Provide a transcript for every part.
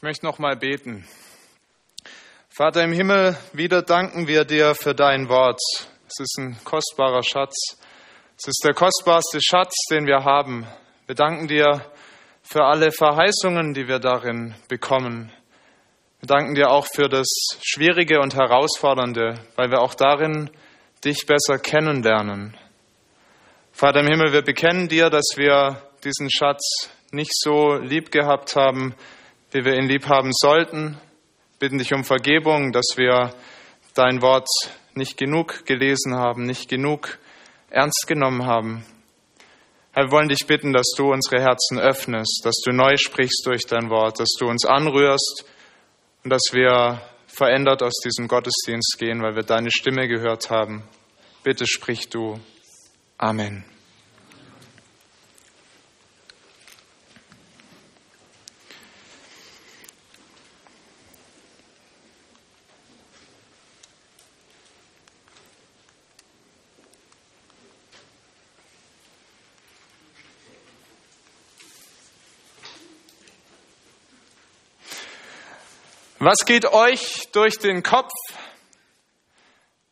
Ich möchte noch mal beten. Vater im Himmel, wieder danken wir dir für dein Wort. Es ist ein kostbarer Schatz. Es ist der kostbarste Schatz, den wir haben. Wir danken dir für alle Verheißungen, die wir darin bekommen. Wir danken dir auch für das Schwierige und Herausfordernde, weil wir auch darin dich besser kennenlernen. Vater im Himmel, wir bekennen dir, dass wir diesen Schatz nicht so lieb gehabt haben, wie wir ihn lieb haben sollten. Bitten dich um Vergebung, dass wir dein Wort nicht genug gelesen haben, nicht genug ernst genommen haben. Herr, wir wollen dich bitten, dass du unsere Herzen öffnest, dass du neu sprichst durch dein Wort, dass du uns anrührst und dass wir verändert aus diesem Gottesdienst gehen, weil wir deine Stimme gehört haben. Bitte sprich du. Amen. Was geht euch durch den Kopf,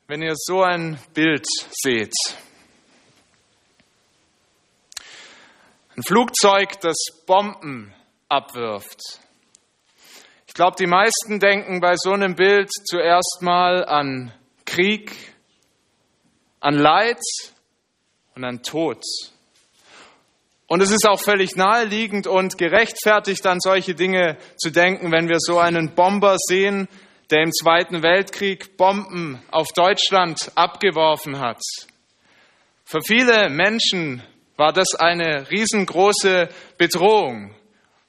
wenn ihr so ein Bild seht? Ein Flugzeug, das Bomben abwirft. Ich glaube, die meisten denken bei so einem Bild zuerst mal an Krieg, an Leid und an Tod. Und es ist auch völlig naheliegend und gerechtfertigt, an solche Dinge zu denken, wenn wir so einen Bomber sehen, der im Zweiten Weltkrieg Bomben auf Deutschland abgeworfen hat. Für viele Menschen war das eine riesengroße Bedrohung.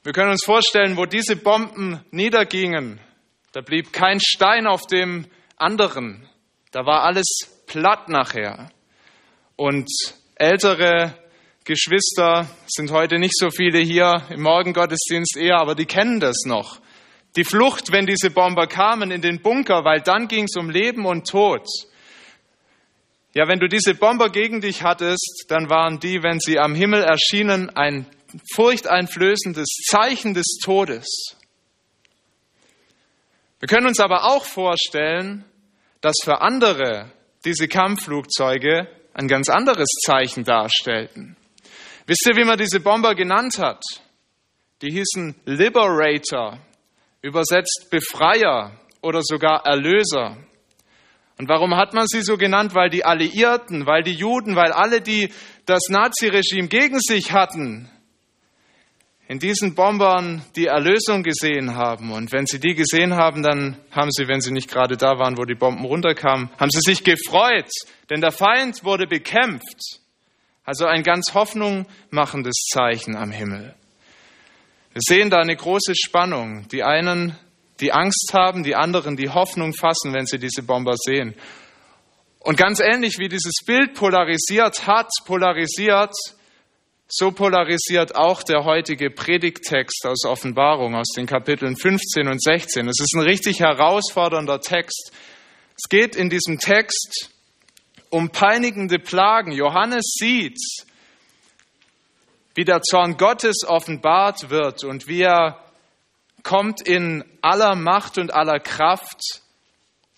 Wir können uns vorstellen, wo diese Bomben niedergingen, da blieb kein Stein auf dem anderen. Da war alles platt nachher. Und ältere Geschwister sind heute nicht so viele hier im Morgengottesdienst eher, aber die kennen das noch. Die Flucht, wenn diese Bomber kamen in den Bunker, weil dann ging es um Leben und Tod. Ja, wenn du diese Bomber gegen dich hattest, dann waren die, wenn sie am Himmel erschienen, ein furchteinflößendes Zeichen des Todes. Wir können uns aber auch vorstellen, dass für andere diese Kampfflugzeuge ein ganz anderes Zeichen darstellten. Wisst ihr, wie man diese Bomber genannt hat? Die hießen Liberator, übersetzt Befreier oder sogar Erlöser. Und warum hat man sie so genannt? Weil die Alliierten, weil die Juden, weil alle, die das Naziregime gegen sich hatten, in diesen Bombern die Erlösung gesehen haben. Und wenn sie die gesehen haben, dann haben sie, wenn sie nicht gerade da waren, wo die Bomben runterkamen, haben sie sich gefreut, denn der Feind wurde bekämpft. Also ein ganz hoffnungmachendes Zeichen am Himmel. Wir sehen da eine große Spannung. Die einen, die Angst haben, die anderen, die Hoffnung fassen, wenn sie diese Bomber sehen. Und ganz ähnlich wie dieses Bild polarisiert hat, polarisiert, so polarisiert auch der heutige Predigttext aus Offenbarung, aus den Kapiteln 15 und 16. Es ist ein richtig herausfordernder Text. Es geht in diesem Text um peinigende Plagen. Johannes sieht, wie der Zorn Gottes offenbart wird und wie er kommt in aller Macht und aller Kraft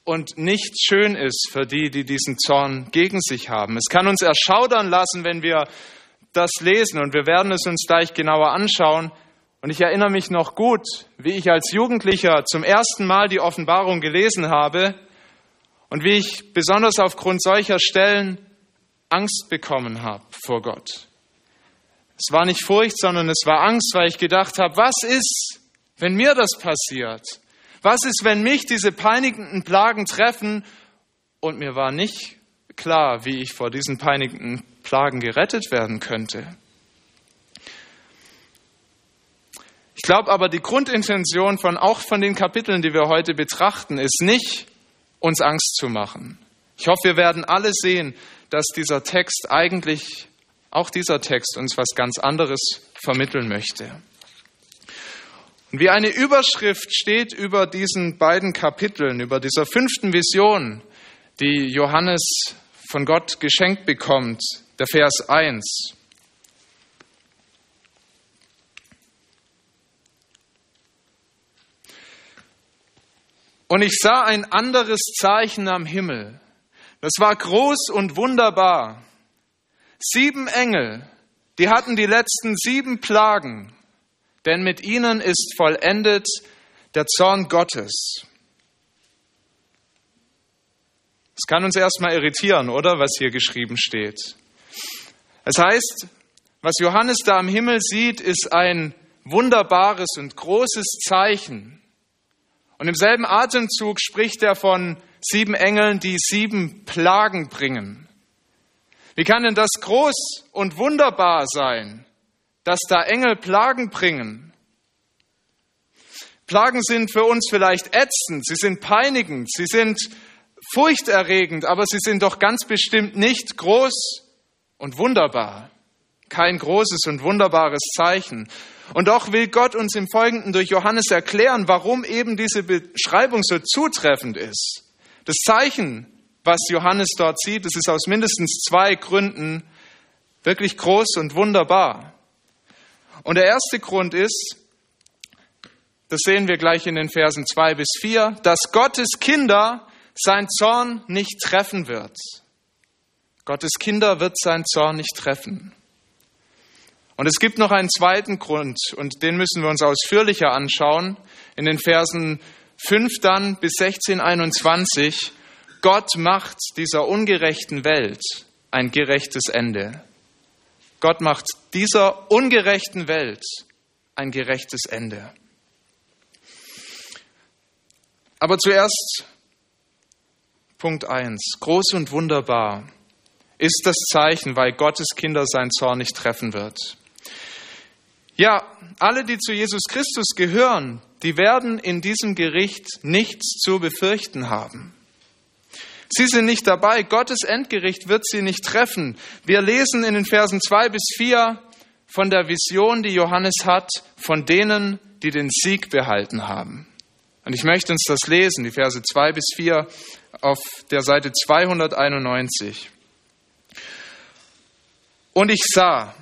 und nicht schön ist für die, die diesen Zorn gegen sich haben. Es kann uns erschaudern lassen, wenn wir das lesen und wir werden es uns gleich genauer anschauen. Und ich erinnere mich noch gut, wie ich als Jugendlicher zum ersten Mal die Offenbarung gelesen habe und wie ich besonders aufgrund solcher Stellen Angst bekommen habe vor Gott. Es war nicht Furcht, sondern es war Angst, weil ich gedacht habe, was ist, wenn mir das passiert? Was ist, wenn mich diese peinigenden Plagen treffen? Und mir war nicht klar, wie ich vor diesen peinigenden Plagen gerettet werden könnte. Ich glaube aber, die Grundintention von auch von den Kapiteln, die wir heute betrachten, ist nicht, uns Angst zu machen. Ich hoffe, wir werden alle sehen, dass dieser Text eigentlich, auch dieser Text uns was ganz anderes vermitteln möchte. Und wie eine Überschrift steht über diesen beiden Kapiteln, über dieser fünften Vision, die Johannes von Gott geschenkt bekommt, der Vers 1. Und ich sah ein anderes Zeichen am Himmel. Das war groß und wunderbar. Sieben Engel, die hatten die letzten sieben Plagen, denn mit ihnen ist vollendet der Zorn Gottes. Es kann uns erstmal irritieren, oder was hier geschrieben steht. Es heißt, was Johannes da am Himmel sieht, ist ein wunderbares und großes Zeichen. Und im selben Atemzug spricht er von sieben Engeln, die sieben Plagen bringen. Wie kann denn das groß und wunderbar sein, dass da Engel Plagen bringen? Plagen sind für uns vielleicht ätzend, sie sind peinigend, sie sind furchterregend, aber sie sind doch ganz bestimmt nicht groß und wunderbar. Kein großes und wunderbares Zeichen. Und doch will Gott uns im Folgenden durch Johannes erklären, warum eben diese Beschreibung so zutreffend ist. Das Zeichen, was Johannes dort sieht, das ist aus mindestens zwei Gründen wirklich groß und wunderbar. Und der erste Grund ist, das sehen wir gleich in den Versen zwei bis vier, dass Gottes Kinder sein Zorn nicht treffen wird. Gottes Kinder wird sein Zorn nicht treffen. Und es gibt noch einen zweiten Grund, und den müssen wir uns ausführlicher anschauen, in den Versen 5 dann bis 16, 21. Gott macht dieser ungerechten Welt ein gerechtes Ende. Gott macht dieser ungerechten Welt ein gerechtes Ende. Aber zuerst Punkt 1. Groß und wunderbar ist das Zeichen, weil Gottes Kinder sein Zorn nicht treffen wird. Ja, alle, die zu Jesus Christus gehören, die werden in diesem Gericht nichts zu befürchten haben. Sie sind nicht dabei. Gottes Endgericht wird sie nicht treffen. Wir lesen in den Versen 2 bis 4 von der Vision, die Johannes hat, von denen, die den Sieg behalten haben. Und ich möchte uns das lesen, die Verse 2 bis 4 auf der Seite 291. Und ich sah,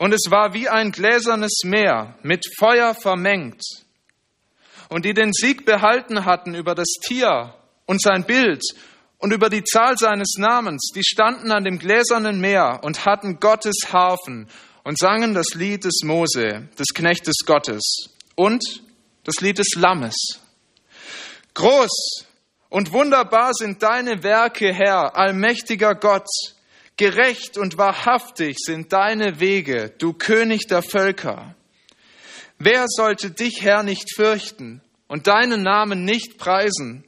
und es war wie ein gläsernes Meer mit Feuer vermengt. Und die den Sieg behalten hatten über das Tier und sein Bild und über die Zahl seines Namens, die standen an dem gläsernen Meer und hatten Gottes Harfen und sangen das Lied des Mose, des Knechtes Gottes und das Lied des Lammes. Groß und wunderbar sind deine Werke, Herr, allmächtiger Gott. Gerecht und wahrhaftig sind deine Wege, du König der Völker. Wer sollte dich, Herr, nicht fürchten und deinen Namen nicht preisen?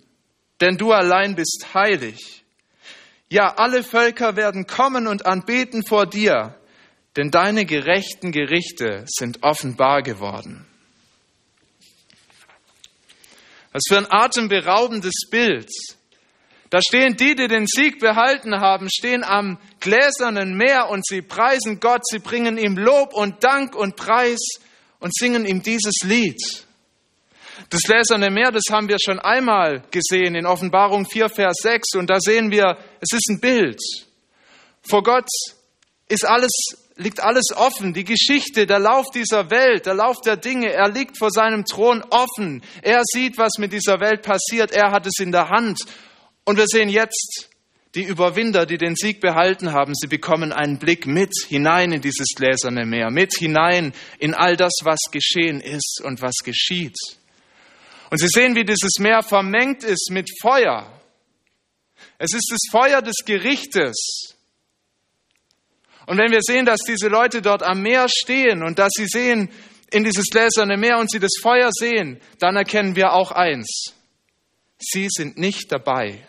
Denn du allein bist heilig. Ja, alle Völker werden kommen und anbeten vor dir, denn deine gerechten Gerichte sind offenbar geworden. Was für ein atemberaubendes Bild. Da stehen die, die den Sieg behalten haben, stehen am gläsernen Meer und sie preisen Gott, sie bringen ihm Lob und Dank und Preis und singen ihm dieses Lied. Das gläserne Meer, das haben wir schon einmal gesehen in Offenbarung 4, Vers 6 und da sehen wir, es ist ein Bild. Vor Gott ist alles liegt alles offen. Die Geschichte, der Lauf dieser Welt, der Lauf der Dinge, er liegt vor seinem Thron offen. Er sieht, was mit dieser Welt passiert. Er hat es in der Hand. Und wir sehen jetzt die Überwinder, die den Sieg behalten haben. Sie bekommen einen Blick mit hinein in dieses gläserne Meer, mit hinein in all das, was geschehen ist und was geschieht. Und sie sehen, wie dieses Meer vermengt ist mit Feuer. Es ist das Feuer des Gerichtes. Und wenn wir sehen, dass diese Leute dort am Meer stehen und dass sie sehen in dieses gläserne Meer und sie das Feuer sehen, dann erkennen wir auch eins. Sie sind nicht dabei.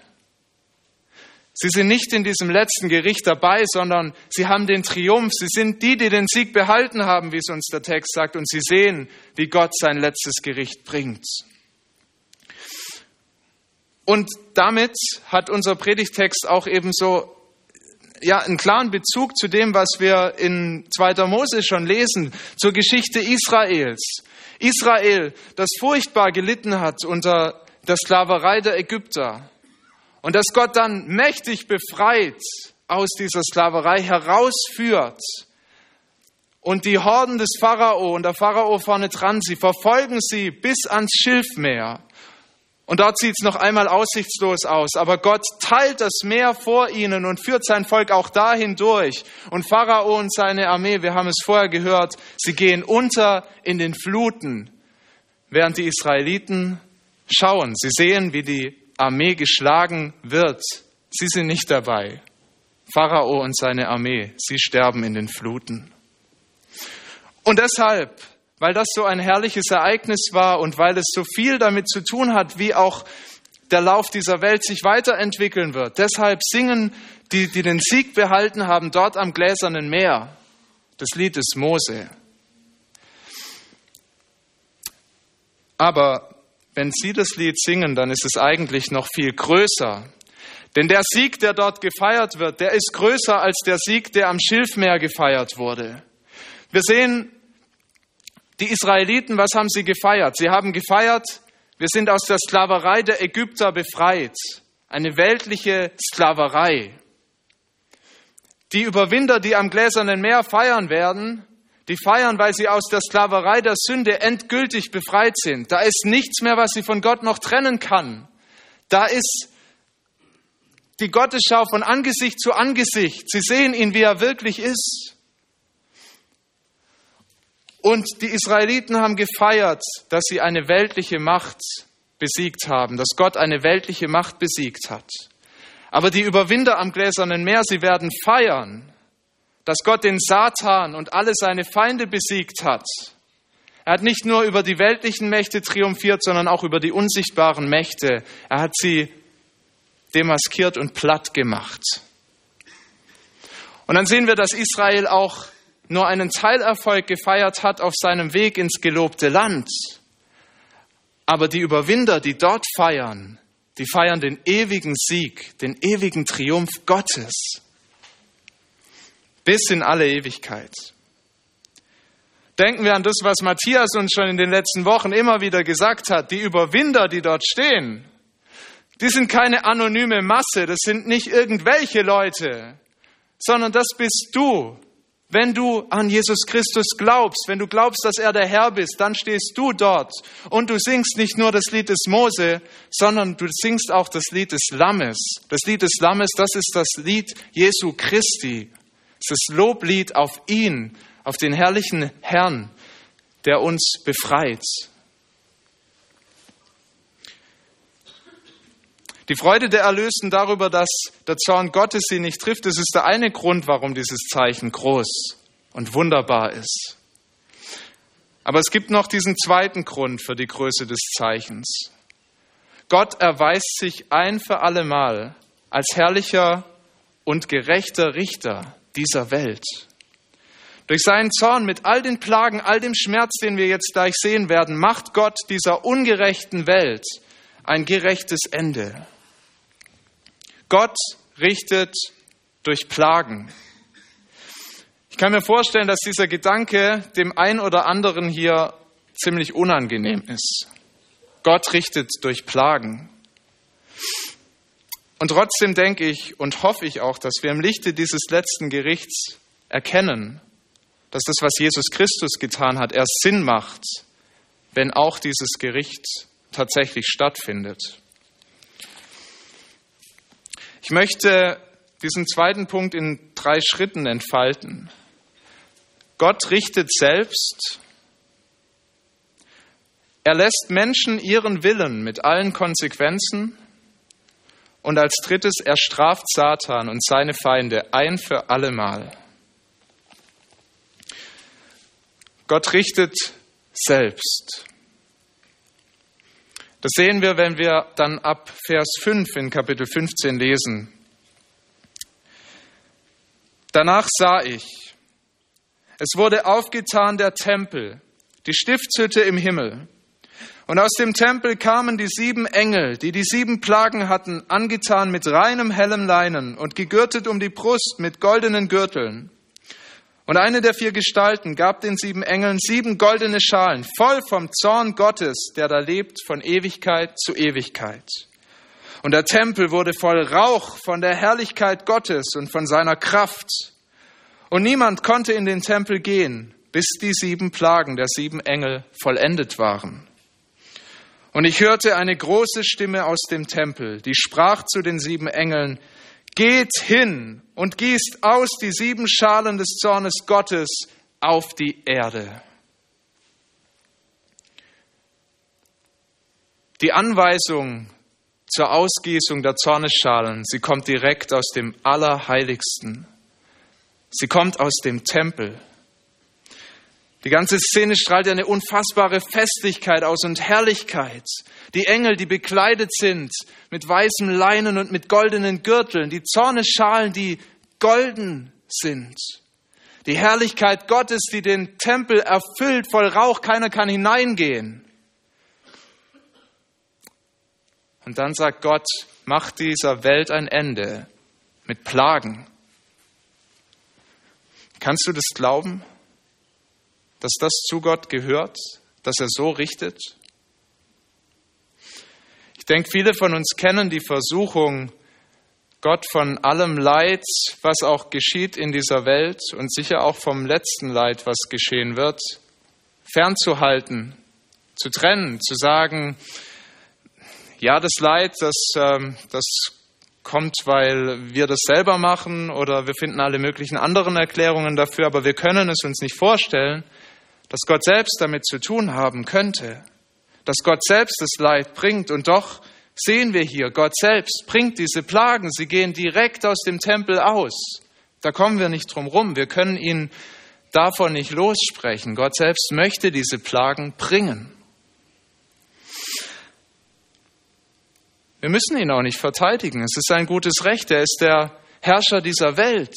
Sie sind nicht in diesem letzten Gericht dabei, sondern sie haben den Triumph. Sie sind die, die den Sieg behalten haben, wie es uns der Text sagt, und sie sehen, wie Gott sein letztes Gericht bringt. Und damit hat unser Predigtext auch ebenso ja, einen klaren Bezug zu dem, was wir in 2. Mose schon lesen, zur Geschichte Israels. Israel, das furchtbar gelitten hat unter der Sklaverei der Ägypter. Und dass Gott dann mächtig befreit aus dieser Sklaverei herausführt. Und die Horden des Pharao und der Pharao vorne dran, sie verfolgen sie bis ans Schilfmeer. Und dort sieht es noch einmal aussichtslos aus. Aber Gott teilt das Meer vor ihnen und führt sein Volk auch dahin durch. Und Pharao und seine Armee, wir haben es vorher gehört, sie gehen unter in den Fluten, während die Israeliten schauen. Sie sehen, wie die Armee geschlagen wird. Sie sind nicht dabei. Pharao und seine Armee, sie sterben in den Fluten. Und deshalb weil das so ein herrliches Ereignis war und weil es so viel damit zu tun hat, wie auch der Lauf dieser Welt sich weiterentwickeln wird. Deshalb singen die, die den Sieg behalten haben, dort am gläsernen Meer das Lied des Mose. Aber wenn Sie das Lied singen, dann ist es eigentlich noch viel größer. Denn der Sieg, der dort gefeiert wird, der ist größer als der Sieg, der am Schilfmeer gefeiert wurde. Wir sehen die Israeliten, was haben sie gefeiert? Sie haben gefeiert, wir sind aus der Sklaverei der Ägypter befreit. Eine weltliche Sklaverei. Die Überwinder, die am gläsernen Meer feiern werden, die feiern, weil sie aus der Sklaverei der Sünde endgültig befreit sind. Da ist nichts mehr, was sie von Gott noch trennen kann. Da ist die Gottesschau von Angesicht zu Angesicht. Sie sehen ihn, wie er wirklich ist. Und die Israeliten haben gefeiert, dass sie eine weltliche Macht besiegt haben, dass Gott eine weltliche Macht besiegt hat. Aber die Überwinder am gläsernen Meer, sie werden feiern, dass Gott den Satan und alle seine Feinde besiegt hat. Er hat nicht nur über die weltlichen Mächte triumphiert, sondern auch über die unsichtbaren Mächte. Er hat sie demaskiert und platt gemacht. Und dann sehen wir, dass Israel auch nur einen Teilerfolg gefeiert hat auf seinem Weg ins gelobte Land. Aber die Überwinder, die dort feiern, die feiern den ewigen Sieg, den ewigen Triumph Gottes bis in alle Ewigkeit. Denken wir an das, was Matthias uns schon in den letzten Wochen immer wieder gesagt hat. Die Überwinder, die dort stehen, die sind keine anonyme Masse, das sind nicht irgendwelche Leute, sondern das bist du, wenn du an Jesus Christus glaubst, wenn du glaubst, dass er der Herr bist, dann stehst du dort und du singst nicht nur das Lied des Mose, sondern du singst auch das Lied des Lammes. Das Lied des Lammes, das ist das Lied Jesu Christi. Es ist Loblied auf ihn, auf den herrlichen Herrn, der uns befreit. Die Freude der Erlösten darüber, dass der Zorn Gottes sie nicht trifft, das ist der eine Grund, warum dieses Zeichen groß und wunderbar ist. Aber es gibt noch diesen zweiten Grund für die Größe des Zeichens. Gott erweist sich ein für allemal als herrlicher und gerechter Richter dieser Welt. Durch seinen Zorn mit all den Plagen, all dem Schmerz, den wir jetzt gleich sehen werden, macht Gott dieser ungerechten Welt ein gerechtes Ende. Gott richtet durch Plagen. Ich kann mir vorstellen, dass dieser Gedanke dem einen oder anderen hier ziemlich unangenehm ist. Gott richtet durch Plagen. Und trotzdem denke ich und hoffe ich auch, dass wir im Lichte dieses letzten Gerichts erkennen, dass das, was Jesus Christus getan hat, erst Sinn macht, wenn auch dieses Gericht tatsächlich stattfindet. Ich möchte diesen zweiten Punkt in drei Schritten entfalten. Gott richtet selbst. Er lässt Menschen ihren Willen mit allen Konsequenzen. Und als drittes, er straft Satan und seine Feinde ein für allemal. Gott richtet selbst. Das sehen wir, wenn wir dann ab Vers 5 in Kapitel 15 lesen. Danach sah ich, es wurde aufgetan der Tempel, die Stiftshütte im Himmel. Und aus dem Tempel kamen die sieben Engel, die die sieben Plagen hatten, angetan mit reinem hellem Leinen und gegürtet um die Brust mit goldenen Gürteln. Und eine der vier Gestalten gab den sieben Engeln sieben goldene Schalen, voll vom Zorn Gottes, der da lebt von Ewigkeit zu Ewigkeit. Und der Tempel wurde voll Rauch von der Herrlichkeit Gottes und von seiner Kraft. Und niemand konnte in den Tempel gehen, bis die sieben Plagen der sieben Engel vollendet waren. Und ich hörte eine große Stimme aus dem Tempel, die sprach zu den sieben Engeln, Geht hin und gießt aus die sieben Schalen des Zornes Gottes auf die Erde. Die Anweisung zur Ausgießung der Zornesschalen, sie kommt direkt aus dem Allerheiligsten. Sie kommt aus dem Tempel. Die ganze Szene strahlt eine unfassbare Festlichkeit aus und Herrlichkeit. Die Engel, die bekleidet sind mit weißem Leinen und mit goldenen Gürteln, die Zorneschalen, die golden sind. Die Herrlichkeit Gottes, die den Tempel erfüllt voll Rauch, keiner kann hineingehen. Und dann sagt Gott, mach dieser Welt ein Ende mit Plagen. Kannst du das glauben? Dass das zu Gott gehört, dass er so richtet? Ich denke, viele von uns kennen die Versuchung, Gott von allem Leid, was auch geschieht in dieser Welt und sicher auch vom letzten Leid, was geschehen wird, fernzuhalten, zu trennen, zu sagen, ja, das Leid, das, ähm, das kommt, weil wir das selber machen oder wir finden alle möglichen anderen Erklärungen dafür, aber wir können es uns nicht vorstellen, dass Gott selbst damit zu tun haben könnte, dass Gott selbst das Leid bringt. Und doch sehen wir hier, Gott selbst bringt diese Plagen. Sie gehen direkt aus dem Tempel aus. Da kommen wir nicht drum rum. Wir können ihn davon nicht lossprechen. Gott selbst möchte diese Plagen bringen. Wir müssen ihn auch nicht verteidigen. Es ist ein gutes Recht. Er ist der Herrscher dieser Welt.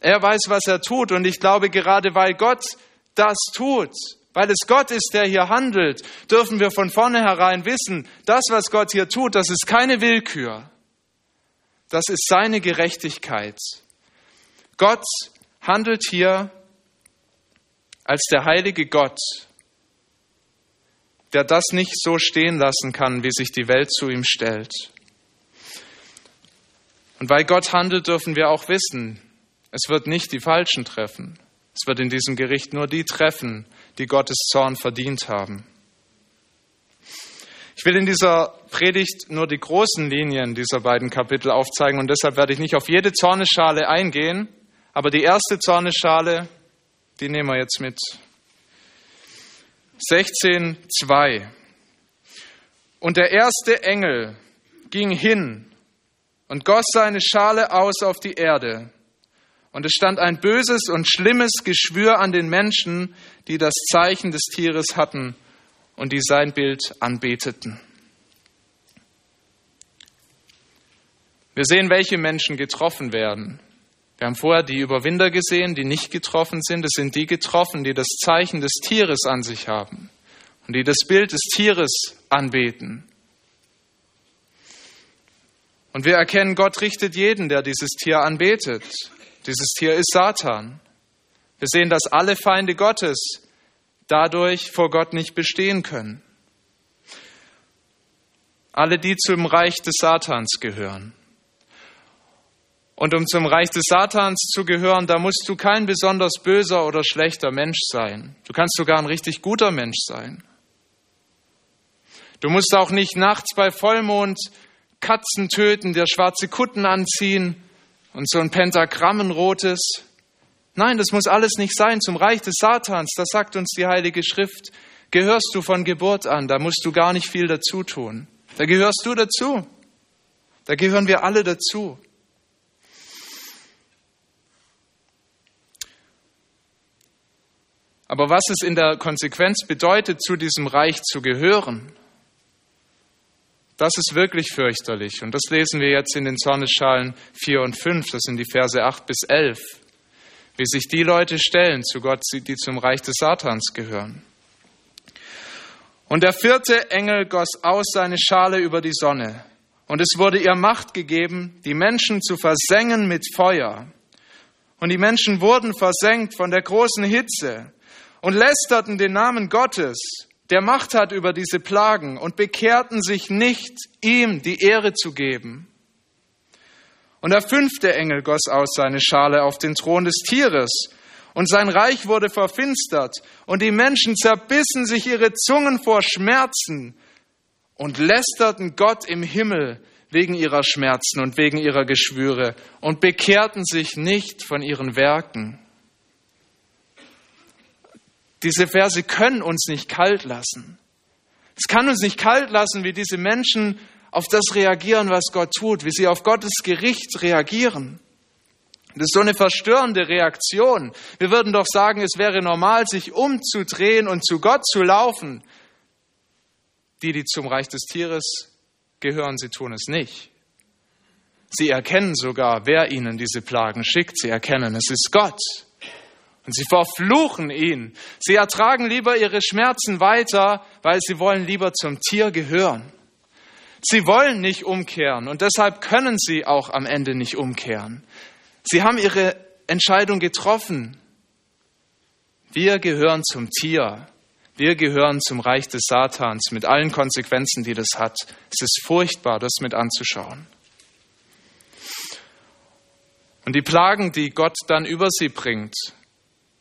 Er weiß, was er tut. Und ich glaube, gerade weil Gott das tut, weil es Gott ist, der hier handelt, dürfen wir von vornherein wissen, das, was Gott hier tut, das ist keine Willkür. Das ist seine Gerechtigkeit. Gott handelt hier als der heilige Gott, der das nicht so stehen lassen kann, wie sich die Welt zu ihm stellt. Und weil Gott handelt, dürfen wir auch wissen, es wird nicht die Falschen treffen. Es wird in diesem Gericht nur die treffen, die Gottes Zorn verdient haben. Ich will in dieser Predigt nur die großen Linien dieser beiden Kapitel aufzeigen und deshalb werde ich nicht auf jede Zorneschale eingehen, aber die erste Zorneschale, die nehmen wir jetzt mit. 16.2. Und der erste Engel ging hin und goss seine Schale aus auf die Erde. Und es stand ein böses und schlimmes Geschwür an den Menschen, die das Zeichen des Tieres hatten und die sein Bild anbeteten. Wir sehen, welche Menschen getroffen werden. Wir haben vorher die Überwinder gesehen, die nicht getroffen sind. Es sind die getroffen, die das Zeichen des Tieres an sich haben und die das Bild des Tieres anbeten. Und wir erkennen, Gott richtet jeden, der dieses Tier anbetet. Dieses Tier ist Satan. Wir sehen, dass alle Feinde Gottes dadurch vor Gott nicht bestehen können. Alle, die zum Reich des Satans gehören. Und um zum Reich des Satans zu gehören, da musst du kein besonders böser oder schlechter Mensch sein. Du kannst sogar ein richtig guter Mensch sein. Du musst auch nicht nachts bei Vollmond Katzen töten, dir schwarze Kutten anziehen und so ein Pentagramm, ein rotes. Nein, das muss alles nicht sein zum Reich des Satans. Das sagt uns die Heilige Schrift. Gehörst du von Geburt an, da musst du gar nicht viel dazu tun. Da gehörst du dazu. Da gehören wir alle dazu. Aber was es in der Konsequenz bedeutet, zu diesem Reich zu gehören, das ist wirklich fürchterlich. Und das lesen wir jetzt in den Zornesschalen 4 und 5. Das sind die Verse 8 bis 11. Wie sich die Leute stellen zu Gott, die zum Reich des Satans gehören. Und der vierte Engel goss aus seine Schale über die Sonne. Und es wurde ihr Macht gegeben, die Menschen zu versengen mit Feuer. Und die Menschen wurden versenkt von der großen Hitze und lästerten den Namen Gottes der Macht hat über diese Plagen und bekehrten sich nicht, ihm die Ehre zu geben. Und der fünfte Engel goss aus seine Schale auf den Thron des Tieres, und sein Reich wurde verfinstert, und die Menschen zerbissen sich ihre Zungen vor Schmerzen, und lästerten Gott im Himmel wegen ihrer Schmerzen und wegen ihrer Geschwüre und bekehrten sich nicht von ihren Werken. Diese Verse können uns nicht kalt lassen. Es kann uns nicht kalt lassen, wie diese Menschen auf das reagieren, was Gott tut, wie sie auf Gottes Gericht reagieren. Das ist so eine verstörende Reaktion. Wir würden doch sagen, es wäre normal, sich umzudrehen und zu Gott zu laufen. Die, die zum Reich des Tieres gehören, sie tun es nicht. Sie erkennen sogar, wer ihnen diese Plagen schickt. Sie erkennen, es ist Gott. Und sie verfluchen ihn. Sie ertragen lieber ihre Schmerzen weiter, weil sie wollen lieber zum Tier gehören. Sie wollen nicht umkehren und deshalb können sie auch am Ende nicht umkehren. Sie haben ihre Entscheidung getroffen. Wir gehören zum Tier. Wir gehören zum Reich des Satans mit allen Konsequenzen, die das hat. Es ist furchtbar, das mit anzuschauen. Und die Plagen, die Gott dann über sie bringt,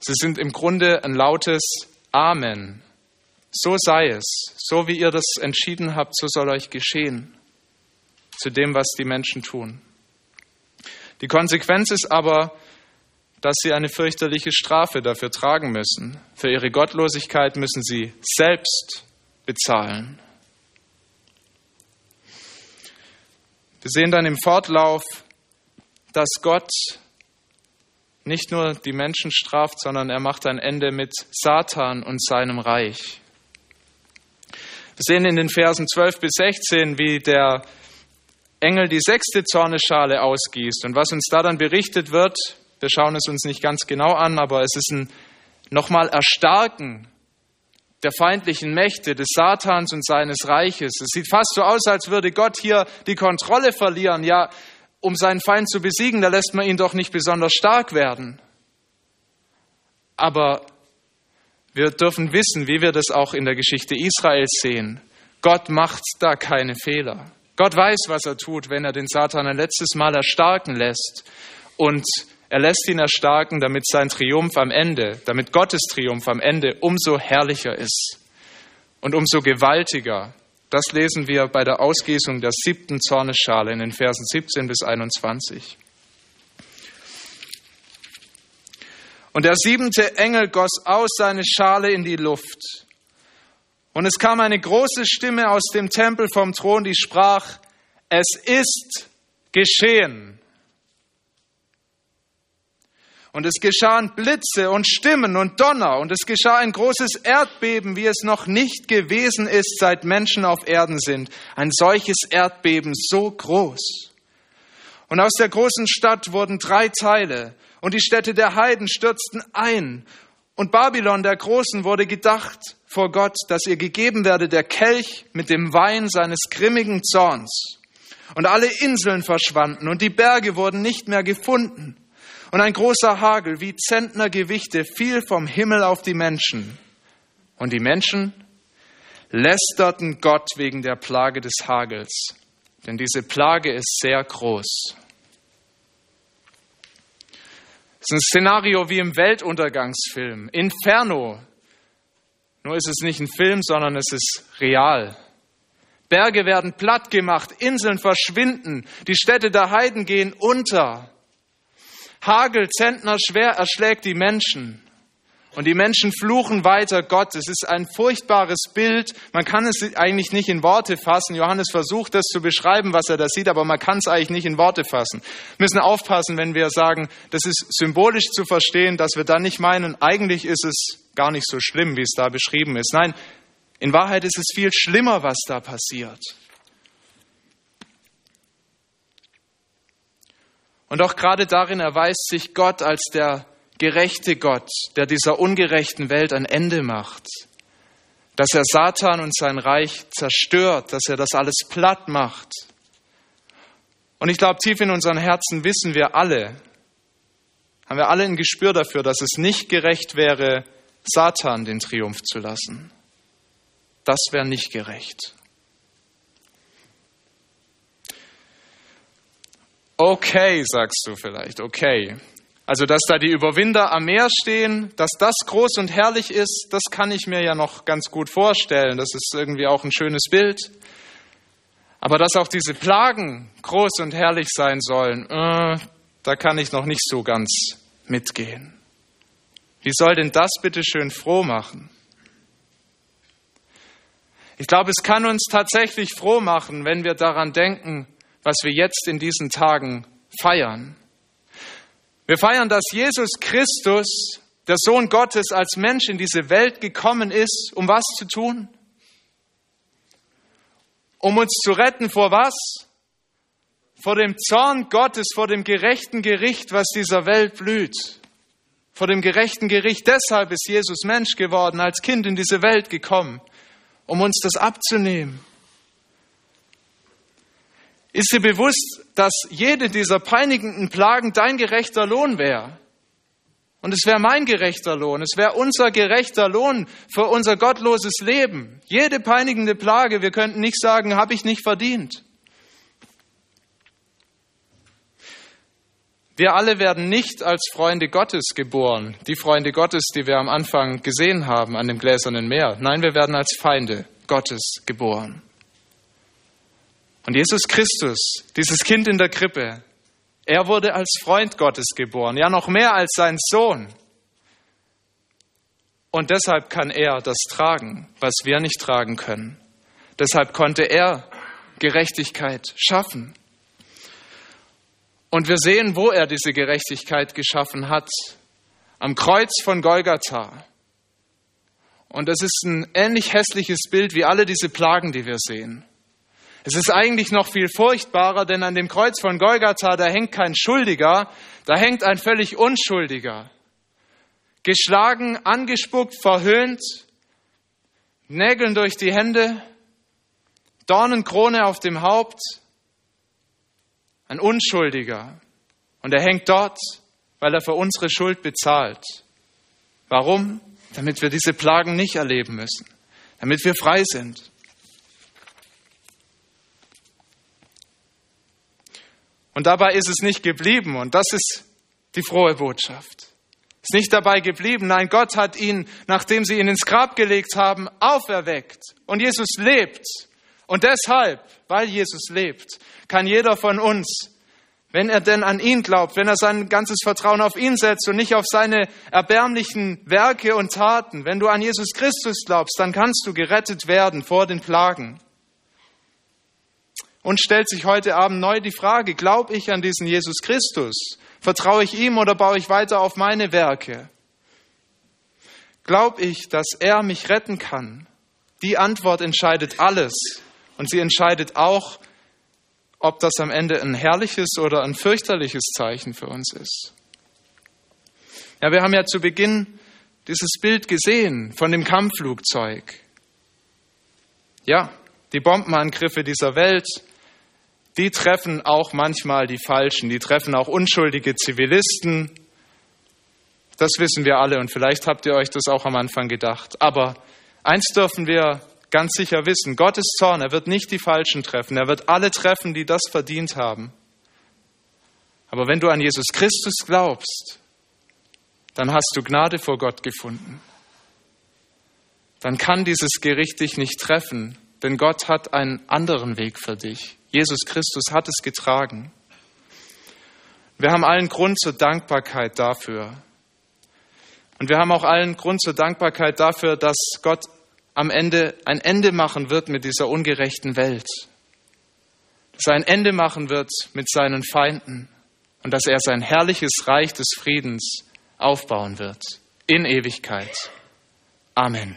sie sind im Grunde ein lautes Amen. So sei es. So wie ihr das entschieden habt, so soll euch geschehen. Zu dem, was die Menschen tun. Die Konsequenz ist aber, dass sie eine fürchterliche Strafe dafür tragen müssen. Für ihre Gottlosigkeit müssen sie selbst bezahlen. Wir sehen dann im Fortlauf, dass Gott nicht nur die Menschen straft, sondern er macht ein Ende mit Satan und seinem Reich. Wir sehen in den Versen 12 bis 16, wie der Engel die sechste Zorneschale ausgießt. Und was uns da dann berichtet wird, wir schauen es uns nicht ganz genau an, aber es ist ein nochmal Erstarken der feindlichen Mächte, des Satans und seines Reiches. Es sieht fast so aus, als würde Gott hier die Kontrolle verlieren. Ja, um seinen Feind zu besiegen, da lässt man ihn doch nicht besonders stark werden. Aber wir dürfen wissen, wie wir das auch in der Geschichte Israels sehen. Gott macht da keine Fehler. Gott weiß, was er tut, wenn er den Satan ein letztes Mal erstarken lässt. Und er lässt ihn erstarken, damit sein Triumph am Ende, damit Gottes Triumph am Ende umso herrlicher ist und umso gewaltiger. Das lesen wir bei der Ausgießung der siebten Zornesschale in den Versen 17 bis 21. Und der siebente Engel goss aus seine Schale in die Luft. Und es kam eine große Stimme aus dem Tempel vom Thron, die sprach, es ist geschehen. Und es geschahen Blitze und Stimmen und Donner und es geschah ein großes Erdbeben, wie es noch nicht gewesen ist, seit Menschen auf Erden sind. Ein solches Erdbeben so groß. Und aus der großen Stadt wurden drei Teile und die Städte der Heiden stürzten ein. Und Babylon der Großen wurde gedacht vor Gott, dass ihr gegeben werde der Kelch mit dem Wein seines grimmigen Zorns. Und alle Inseln verschwanden und die Berge wurden nicht mehr gefunden. Und ein großer Hagel wie Zentnergewichte fiel vom Himmel auf die Menschen. Und die Menschen lästerten Gott wegen der Plage des Hagels, denn diese Plage ist sehr groß. Es ist ein Szenario wie im Weltuntergangsfilm. Inferno. Nur ist es nicht ein Film, sondern es ist real. Berge werden platt gemacht, Inseln verschwinden, die Städte der Heiden gehen unter. Hagel, Zentner schwer erschlägt die Menschen. Und die Menschen fluchen weiter Gott. Es ist ein furchtbares Bild. Man kann es eigentlich nicht in Worte fassen. Johannes versucht das zu beschreiben, was er da sieht, aber man kann es eigentlich nicht in Worte fassen. Wir müssen aufpassen, wenn wir sagen, das ist symbolisch zu verstehen, dass wir dann nicht meinen, eigentlich ist es gar nicht so schlimm, wie es da beschrieben ist. Nein, in Wahrheit ist es viel schlimmer, was da passiert. Und auch gerade darin erweist sich Gott als der gerechte Gott, der dieser ungerechten Welt ein Ende macht. Dass er Satan und sein Reich zerstört, dass er das alles platt macht. Und ich glaube, tief in unseren Herzen wissen wir alle, haben wir alle ein Gespür dafür, dass es nicht gerecht wäre, Satan den Triumph zu lassen. Das wäre nicht gerecht. Okay, sagst du vielleicht, okay. Also, dass da die Überwinder am Meer stehen, dass das groß und herrlich ist, das kann ich mir ja noch ganz gut vorstellen. Das ist irgendwie auch ein schönes Bild. Aber dass auch diese Plagen groß und herrlich sein sollen, äh, da kann ich noch nicht so ganz mitgehen. Wie soll denn das bitte schön froh machen? Ich glaube, es kann uns tatsächlich froh machen, wenn wir daran denken, was wir jetzt in diesen Tagen feiern. Wir feiern, dass Jesus Christus, der Sohn Gottes, als Mensch in diese Welt gekommen ist, um was zu tun? Um uns zu retten vor was? Vor dem Zorn Gottes, vor dem gerechten Gericht, was dieser Welt blüht. Vor dem gerechten Gericht. Deshalb ist Jesus Mensch geworden, als Kind in diese Welt gekommen, um uns das abzunehmen. Ist dir bewusst, dass jede dieser peinigenden Plagen dein gerechter Lohn wäre? Und es wäre mein gerechter Lohn, es wäre unser gerechter Lohn für unser gottloses Leben. Jede peinigende Plage, wir könnten nicht sagen, habe ich nicht verdient. Wir alle werden nicht als Freunde Gottes geboren, die Freunde Gottes, die wir am Anfang gesehen haben an dem gläsernen Meer. Nein, wir werden als Feinde Gottes geboren. Und Jesus Christus, dieses Kind in der Krippe, er wurde als Freund Gottes geboren, ja noch mehr als sein Sohn. Und deshalb kann er das tragen, was wir nicht tragen können. Deshalb konnte er Gerechtigkeit schaffen. Und wir sehen, wo er diese Gerechtigkeit geschaffen hat. Am Kreuz von Golgatha. Und das ist ein ähnlich hässliches Bild wie alle diese Plagen, die wir sehen. Es ist eigentlich noch viel furchtbarer, denn an dem Kreuz von Golgatha, da hängt kein Schuldiger, da hängt ein völlig Unschuldiger. Geschlagen, angespuckt, verhöhnt, Nägeln durch die Hände, Dornenkrone auf dem Haupt, ein Unschuldiger. Und er hängt dort, weil er für unsere Schuld bezahlt. Warum? Damit wir diese Plagen nicht erleben müssen, damit wir frei sind. Und dabei ist es nicht geblieben. Und das ist die frohe Botschaft. Ist nicht dabei geblieben. Nein, Gott hat ihn, nachdem sie ihn ins Grab gelegt haben, auferweckt. Und Jesus lebt. Und deshalb, weil Jesus lebt, kann jeder von uns, wenn er denn an ihn glaubt, wenn er sein ganzes Vertrauen auf ihn setzt und nicht auf seine erbärmlichen Werke und Taten, wenn du an Jesus Christus glaubst, dann kannst du gerettet werden vor den Plagen. Und stellt sich heute Abend neu die Frage, glaube ich an diesen Jesus Christus? Vertraue ich ihm oder baue ich weiter auf meine Werke? Glaube ich, dass er mich retten kann? Die Antwort entscheidet alles. Und sie entscheidet auch, ob das am Ende ein herrliches oder ein fürchterliches Zeichen für uns ist. Ja, wir haben ja zu Beginn dieses Bild gesehen von dem Kampfflugzeug. Ja, die Bombenangriffe dieser Welt, die treffen auch manchmal die Falschen, die treffen auch unschuldige Zivilisten. Das wissen wir alle und vielleicht habt ihr euch das auch am Anfang gedacht. Aber eins dürfen wir ganz sicher wissen, Gottes Zorn, er wird nicht die Falschen treffen, er wird alle treffen, die das verdient haben. Aber wenn du an Jesus Christus glaubst, dann hast du Gnade vor Gott gefunden. Dann kann dieses Gericht dich nicht treffen, denn Gott hat einen anderen Weg für dich. Jesus Christus hat es getragen. Wir haben allen Grund zur Dankbarkeit dafür. Und wir haben auch allen Grund zur Dankbarkeit dafür, dass Gott am Ende ein Ende machen wird mit dieser ungerechten Welt. Dass er ein Ende machen wird mit seinen Feinden und dass er sein herrliches Reich des Friedens aufbauen wird in Ewigkeit. Amen.